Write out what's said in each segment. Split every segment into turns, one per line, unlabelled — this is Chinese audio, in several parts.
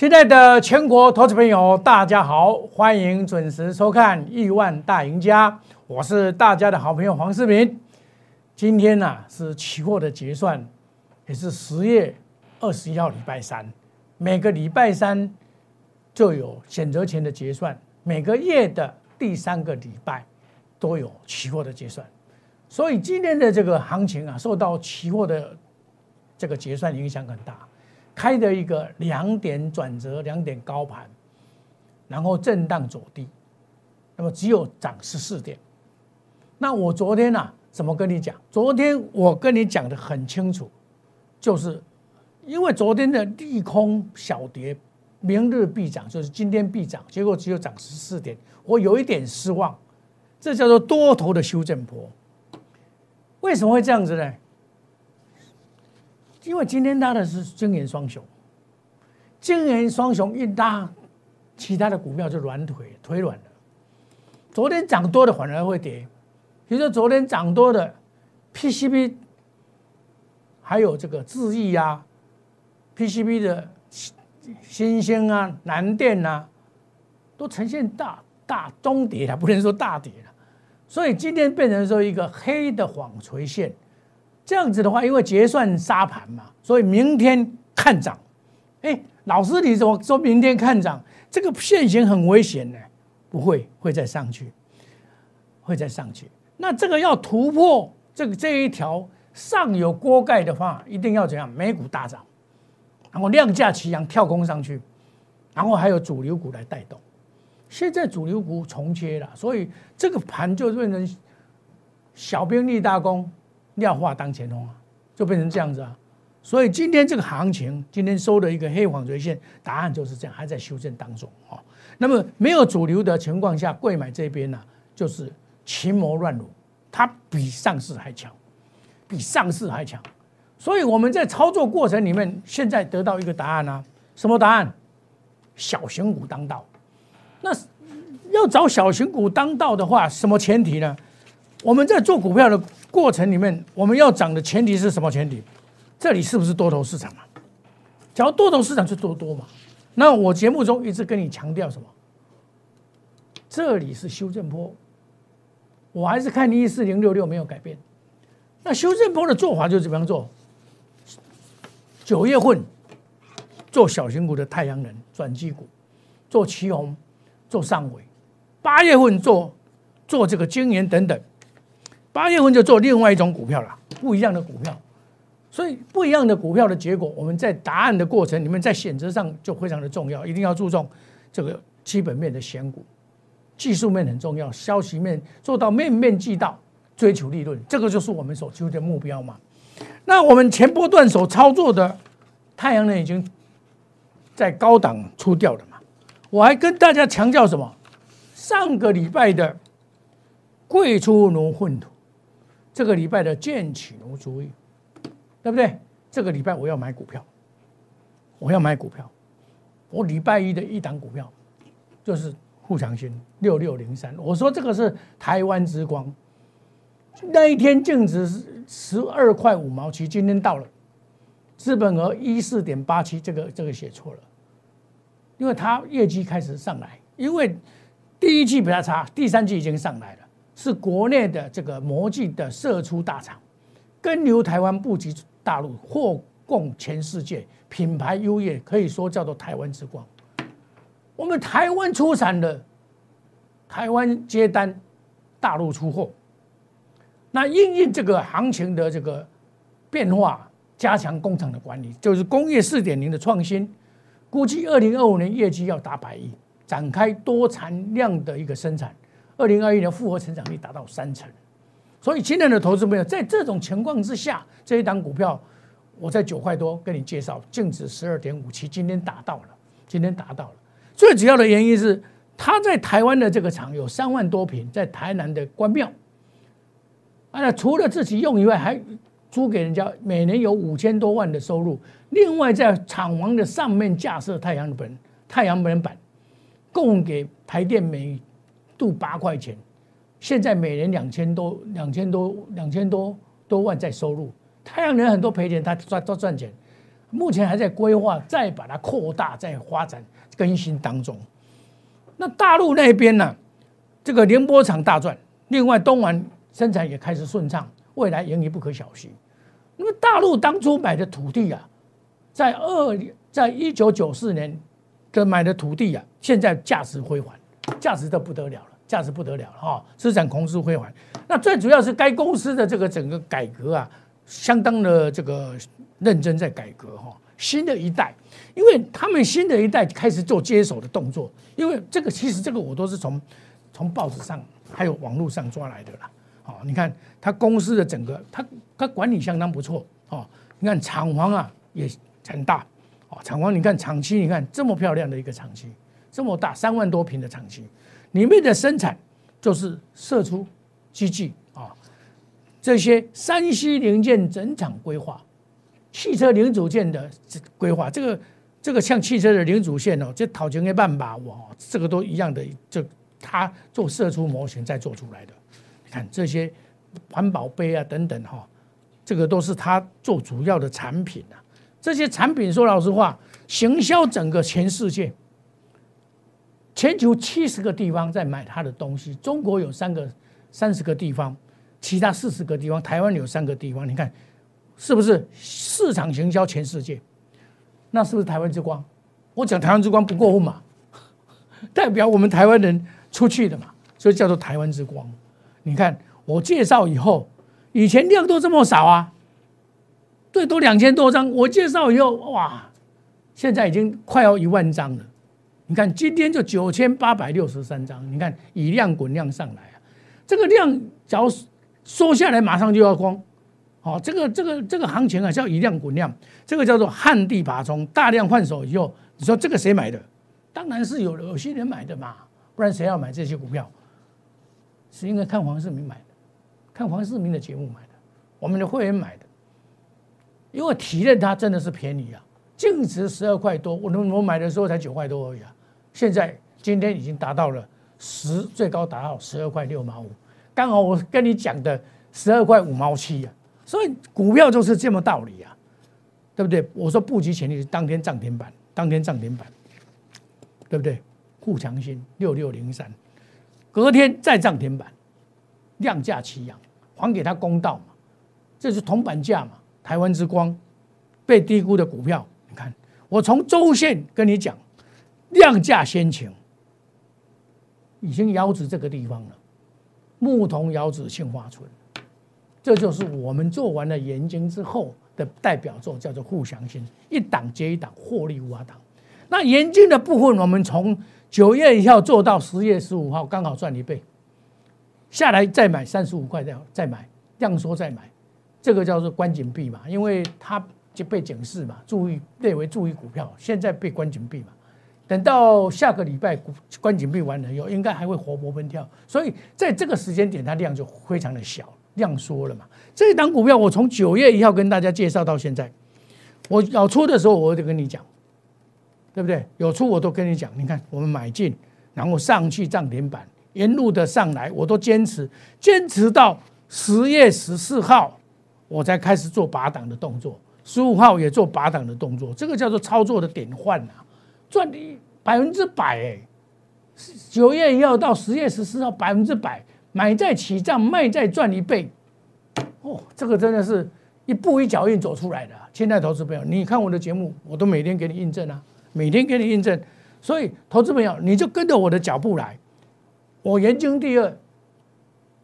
亲爱的全国投资朋友，大家好，欢迎准时收看《亿万大赢家》，我是大家的好朋友黄世明。今天呢、是期货的结算，也是十月二十一号礼拜三。每个礼拜三就有选择权的结算，每个月的第三个礼拜都有期货的结算。所以今天的这个行情啊，受到期货的这个结算影响很大。开的一个两点转折，两点高盘，然后震荡走低，那么只有涨十四点。那我昨天呢、啊，怎么跟你讲？昨天我跟你讲的很清楚，就是因为昨天的利空小跌，明日必涨，就是今天必涨，结果只有涨十四点，我有一点失望。这叫做多头的修正波。为什么会这样子呢？因为今天拉的是金元双雄，金元双雄一拉，其他的股票就软腿腿软了。昨天涨多的反而会跌，比如说昨天涨多的 PCB，还有这个智毅啊，PCB 的新星啊、南电啊，都呈现大大中跌了，不能说大跌了。所以今天变成说一个黑的纺锤线。这样子的话，因为结算沙盘嘛，所以明天看涨。哎，老师，你怎么说明天看涨？这个线型很危险呢。不会，会再上去，会再上去。那这个要突破这个这一条上有锅盖的话，一定要怎样？美股大涨，然后量价齐扬跳空上去，然后还有主流股来带动。现在主流股重切了，所以这个盘就变成小兵立大功。廖化当前锋啊，就变成这样子啊，所以今天这个行情，今天收的一个黑纺锤线，答案就是这样，还在修正当中啊。那么没有主流的情况下，贵买这边呢，就是群魔乱舞，它比上市还强，比上市还强。所以我们在操作过程里面，现在得到一个答案啊，什么答案？小型股当道。那要找小型股当道的话，什么前提呢？我们在做股票的过程里面，我们要涨的前提是什么前提？这里是不是多头市场嘛？只要多头市场就多多嘛。那我节目中一直跟你强调什么？这里是修正波，我还是看你一四零六六没有改变。那修正波的做法就是怎么样做？九月份做小型股的太阳能转机股，做旗红，做上尾；八月份做做这个晶圆等等。八月份就做另外一种股票了，不一样的股票，所以不一样的股票的结果，我们在答案的过程里面，在选择上就非常的重要，一定要注重这个基本面的选股，技术面很重要，消息面做到面面俱到，追求利润，这个就是我们所求的目标嘛。那我们前波段所操作的太阳能已经在高档出掉了嘛，我还跟大家强调什么？上个礼拜的贵出奴混土。这个礼拜的建起奴主意，对不对？这个礼拜我要买股票，我要买股票。我礼拜一的一档股票就是富强新六六零三，我说这个是台湾之光。那一天净值是十二块五毛七，今天到了，资本额一四点八七，这个这个写错了，因为它业绩开始上来，因为第一季比较差，第三季已经上来了。是国内的这个模具的射出大厂，跟流台湾布局大陆，货供全世界，品牌优越，可以说叫做台湾之光。我们台湾出产的，台湾接单，大陆出货。那应应这个行情的这个变化，加强工厂的管理，就是工业四点零的创新。估计二零二五年业绩要达百亿，展开多产量的一个生产。二零二一年复合成长率达到三成，所以今年的投资朋友在这种情况之下，这一档股票我在九块多跟你介绍，净值十二点五七，今天达到了，今天达到了。最主要的原因是他在台湾的这个厂有三万多平，在台南的关庙，啊，除了自己用以外，还租给人家，每年有五千多万的收入。另外在厂房的上面架设太阳能太阳能板，供给台电每。度八块钱，现在每年两千多、两千多、两千多多万在收入。太阳能很多赔钱，他赚都赚钱目前还在规划，再把它扩大、再发展更新当中。那大陆那边呢？这个宁波厂大赚，另外东莞生产也开始顺畅，未来盈利不可小觑。那么大陆当初买的土地啊，在二在一九九四年的买的土地啊，现在价值辉煌，价值的不得了，价值不得了了哈，资产空势辉煌。那最主要是该公司的这个整个改革啊，相当的这个认真在改革哈。新的一代，因为他们新的一代开始做接手的动作，因为这个其实这个我都是从从报纸上还有网络上抓来的啦。好，你看他公司的整个，他他管理相当不错哦。你看厂房啊也很大哦，厂房你看厂区，你看这么漂亮的一个厂区，这么大三万多平的厂区，里面的生产就是射出机器啊，这些山西零件整厂规划。汽车零组件的规划，这个这个像汽车的零组件哦，这讨钱的办法哦，这个都一样的，就他做射出模型再做出来的。你看这些环保杯啊等等哈，这个都是他做主要的产品啊。这些产品说老实话，行销整个全世界，全球七十个地方在买他的东西，中国有三个三十个地方，其他四十个地方，台湾有三个地方，你看。是不是市场行销全世界？那是不是台湾之光？我讲台湾之光不过分嘛，代表我们台湾人出去的嘛，所以叫做台湾之光。你看我介绍以后，以前量都这么少啊，最多两千多张。我介绍以后，哇，现在已经快要一万张了。你看今天就九千八百六十三张。你看以量滚量上来啊，这个量只要缩下来，马上就要光。好，这个这个这个行情啊，叫以量滚量，这个叫做旱地拔葱，大量换手以后，你说这个谁买的？当然是有有些人买的嘛，不然谁要买这些股票？是应该看黄世明买的，看黄世明的节目买的，我们的会员买的，因为体认它真的是便宜啊，净值十二块多，我我买的时候才九块多而已啊，现在今天已经达到了十，最高达到十二块六毛五，刚好我跟你讲的十二块五毛七啊。所以股票就是这么道理啊，对不对？我说布局潜力是当天涨停板，当天涨停板，对不对？沪强新六六零三，隔天再涨停板，量价齐扬，还给他公道嘛？这是铜板价嘛？台湾之光被低估的股票，你看我从周线跟你讲，量价先行，已经遥指这个地方了，牧童遥指杏花村。这就是我们做完了研究之后的代表作，叫做互相性，一档接一档，获利无法挡。那研究的部分，我们从九月一号做到十月十五号，刚好赚一倍。下来再买三十五块再再买，量缩再买，这个叫做关紧闭嘛，因为它就被警示嘛，注意列为注意股票，现在被关紧闭嘛。等到下个礼拜股关紧闭完了以后，应该还会活泼奔跳，所以在这个时间点，它量就非常的小。量缩了嘛？这一档股票我从九月一号跟大家介绍到现在，我要出的时候我就跟你讲，对不对？有出我都跟你讲。你看我们买进，然后上去涨停板，沿路的上来，我都坚持，坚持到十月十四号，我才开始做拔档的动作。十五号也做拔档的动作，这个叫做操作的典范啊，赚的百分之百哎！九月一号到十月十四号，百分之百。买在起涨，卖在赚一倍，哦，这个真的是一步一脚印走出来的。现在投资朋友，你看我的节目，我都每天给你印证啊，每天给你印证。所以，投资朋友，你就跟着我的脚步来。我研究第二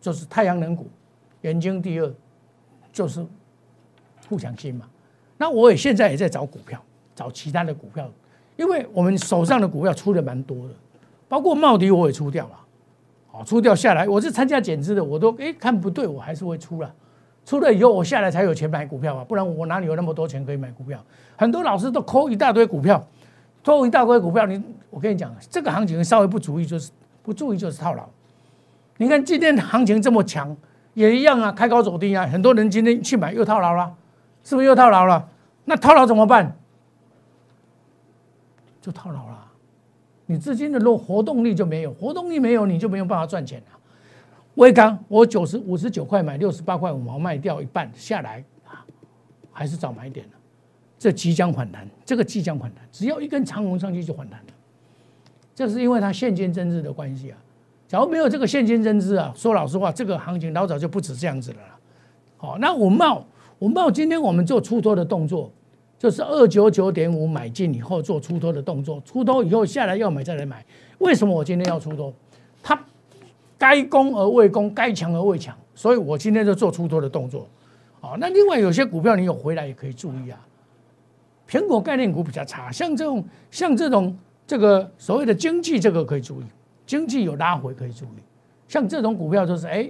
就是太阳能股，研究第二就是富强金嘛。那我也现在也在找股票，找其他的股票，因为我们手上的股票出的蛮多的，包括茂迪我也出掉了。哦，出掉下来，我是参加减资的，我都哎看不对，我还是会出了。出了以后，我下来才有钱买股票啊，不然我哪里有那么多钱可以买股票？很多老师都抠一大堆股票，抠一大堆股票，你我跟你讲，这个行情稍微不注意就是不注意就是套牢。你看今天行情这么强，也一样啊，开高走低啊，很多人今天去买又套牢了，是不是又套牢了？那套牢怎么办？就套牢了。你资金的落活动力就没有，活动力没有，你就没有办法赚钱了。威刚，我九十五十九块买，六十八块五毛卖掉一半下来啊，还是早买点了。这即将反弹，这个即将反弹，只要一根长红上去就反弹了。这是因为它现金增值的关系啊。假如没有这个现金增值啊，说老实话，这个行情老早就不止这样子了。好，那五茂，五茂今天我们做出脱的动作，就是二九九点五买进以后做出脱的动作，出脱以后下来要买再来买。为什么我今天要出脱？它该攻而未攻，该强而未强，所以我今天就做出脱的动作。好，那另外有些股票你有回来也可以注意啊。苹果概念股比较差，像这种像这种这个所谓的经济，这个可以注意。经济有拉回可以注意，像这种股票就是哎，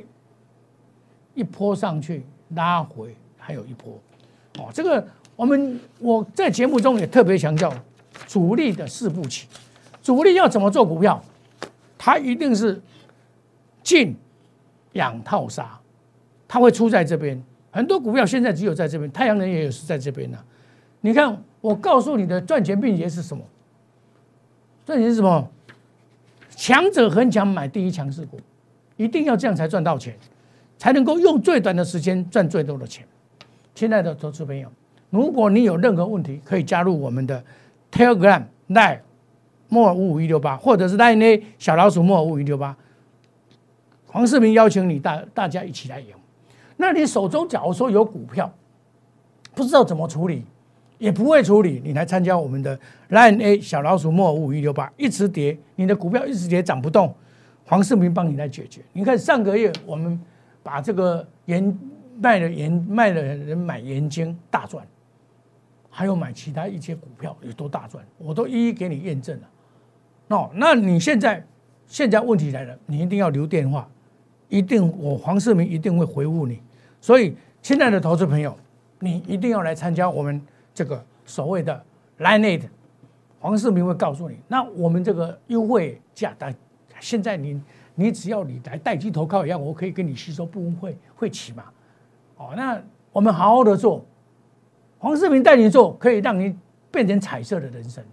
一波上去拉回还有一波，哦，这个我们我在节目中也特别强调主力的四步棋，主力要怎么做股票，它一定是进养套杀，它会出在这边。很多股票现在只有在这边，太阳能也有是在这边呢。你看我告诉你的赚钱秘诀是什么？赚钱是什么？强者恒强，买第一强势股，一定要这样才赚到钱，才能够用最短的时间赚最多的钱。亲爱的投资朋友，如果你有任何问题，可以加入我们的 Telegram Line 莫五五一六八，或者是 Line 小老鼠莫尔五五一六八。黄世明邀请你大大家一起来赢。那你手中假如说有股票，不知道怎么处理？也不会处理，你来参加我们的 Line A 小老鼠莫尔五五一六八，一直跌，你的股票一直跌涨不动，黄世明帮你来解决。你看上个月我们把这个盐卖的盐卖的人买盐金大赚，还有买其他一些股票有多大赚，我都一一给你验证了。哦，那你现在现在问题来了，你一定要留电话，一定我黄世明一定会回复你。所以，亲爱的投资朋友，你一定要来参加我们。这个所谓的 Line 黄世明会告诉你，那我们这个优惠价单，现在你你只要你来代机投靠一样，我可以跟你吸收部分会会起嘛？哦，那我们好好的做，黄世明带你做，可以让你变成彩色的人生，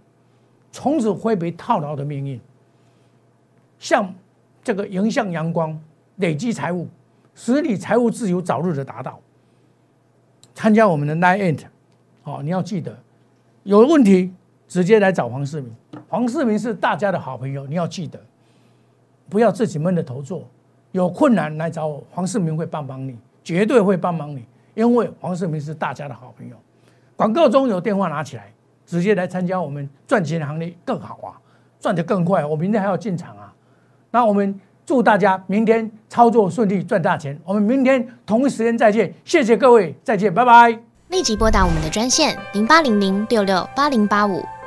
从此挥别套牢的命运，像这个迎向阳光，累积财务，使你财务自由早日的达到。参加我们的 Nine Eight，。哦，你要记得，有问题直接来找黄世明。黄世明是大家的好朋友，你要记得，不要自己闷着头做。有困难来找我，黄世明会帮帮你，绝对会帮忙你。因为黄世明是大家的好朋友。广告中有电话拿起来，直接来参加我们赚钱行列更好啊，赚得更快。我明天还要进场啊。那我们祝大家明天操作顺利，赚大钱。我们明天同一时间再见，谢谢各位，再见，拜拜。
立即拨打我们的专线零八零零六六八零八五